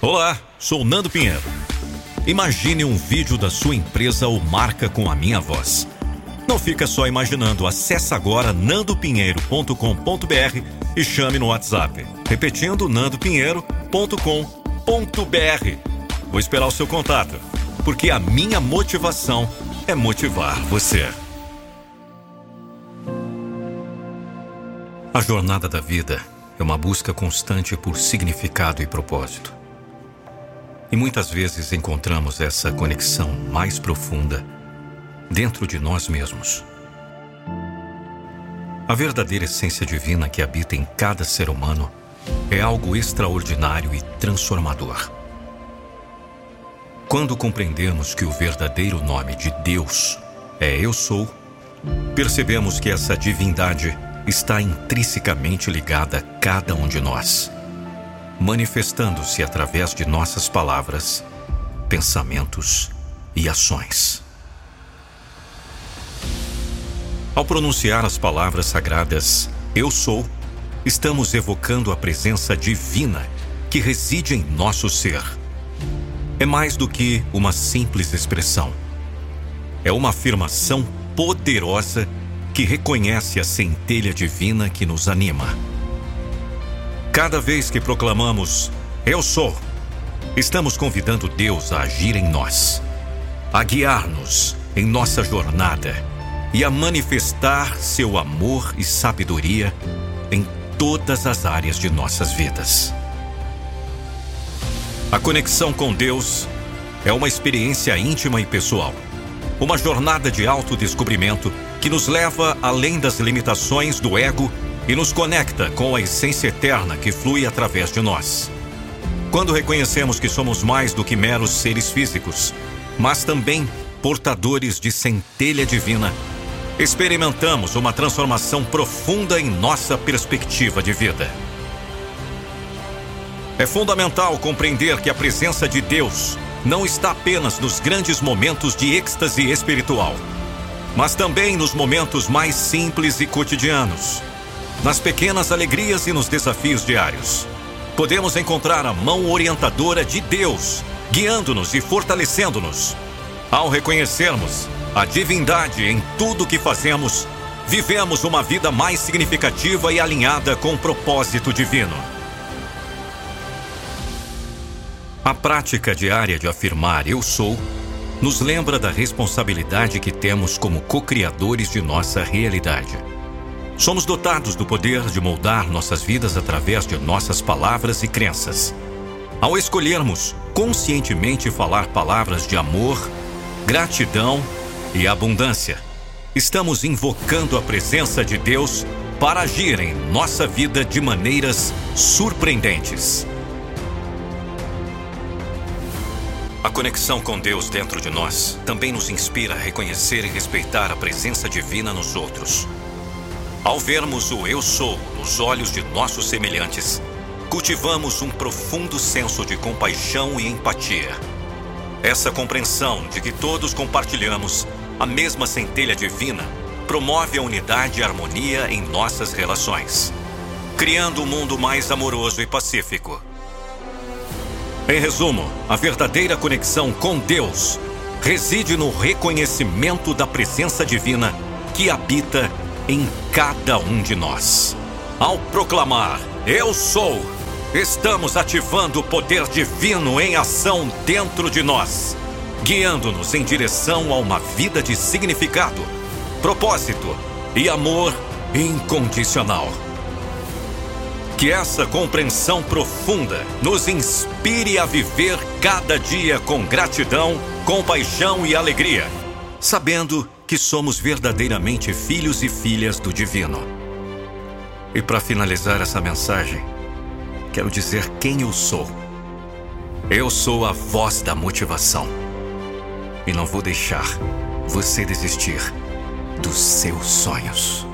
Olá, sou Nando Pinheiro. Imagine um vídeo da sua empresa ou marca com a minha voz. Não fica só imaginando, acesse agora nandopinheiro.com.br e chame no WhatsApp. Repetindo, nandopinheiro.com.br. Vou esperar o seu contato, porque a minha motivação é motivar você. A jornada da vida é uma busca constante por significado e propósito. E muitas vezes encontramos essa conexão mais profunda dentro de nós mesmos. A verdadeira essência divina que habita em cada ser humano é algo extraordinário e transformador. Quando compreendemos que o verdadeiro nome de Deus é Eu Sou, percebemos que essa divindade está intrinsecamente ligada a cada um de nós, manifestando-se através de nossas palavras, pensamentos e ações. Ao pronunciar as palavras sagradas Eu Sou, estamos evocando a presença divina que reside em nosso ser. É mais do que uma simples expressão. É uma afirmação poderosa que reconhece a centelha divina que nos anima. Cada vez que proclamamos Eu sou, estamos convidando Deus a agir em nós, a guiar-nos em nossa jornada e a manifestar seu amor e sabedoria em todas as áreas de nossas vidas. A conexão com Deus é uma experiência íntima e pessoal, uma jornada de autodescobrimento que nos leva além das limitações do ego e nos conecta com a essência eterna que flui através de nós. Quando reconhecemos que somos mais do que meros seres físicos, mas também portadores de centelha divina, experimentamos uma transformação profunda em nossa perspectiva de vida. É fundamental compreender que a presença de Deus não está apenas nos grandes momentos de êxtase espiritual mas também nos momentos mais simples e cotidianos, nas pequenas alegrias e nos desafios diários. Podemos encontrar a mão orientadora de Deus, guiando-nos e fortalecendo-nos. Ao reconhecermos a divindade em tudo o que fazemos, vivemos uma vida mais significativa e alinhada com o propósito divino. A prática diária de afirmar eu sou nos lembra da responsabilidade que temos como co-criadores de nossa realidade. Somos dotados do poder de moldar nossas vidas através de nossas palavras e crenças. Ao escolhermos conscientemente falar palavras de amor, gratidão e abundância, estamos invocando a presença de Deus para agir em nossa vida de maneiras surpreendentes. A conexão com Deus dentro de nós também nos inspira a reconhecer e respeitar a presença divina nos outros. Ao vermos o Eu Sou nos olhos de nossos semelhantes, cultivamos um profundo senso de compaixão e empatia. Essa compreensão de que todos compartilhamos a mesma centelha divina promove a unidade e harmonia em nossas relações, criando um mundo mais amoroso e pacífico. Em resumo, a verdadeira conexão com Deus reside no reconhecimento da presença divina que habita em cada um de nós. Ao proclamar Eu sou, estamos ativando o poder divino em ação dentro de nós, guiando-nos em direção a uma vida de significado, propósito e amor incondicional. Que essa compreensão profunda nos inspire a viver cada dia com gratidão, compaixão e alegria, sabendo que somos verdadeiramente filhos e filhas do Divino. E para finalizar essa mensagem, quero dizer quem eu sou. Eu sou a voz da motivação. E não vou deixar você desistir dos seus sonhos.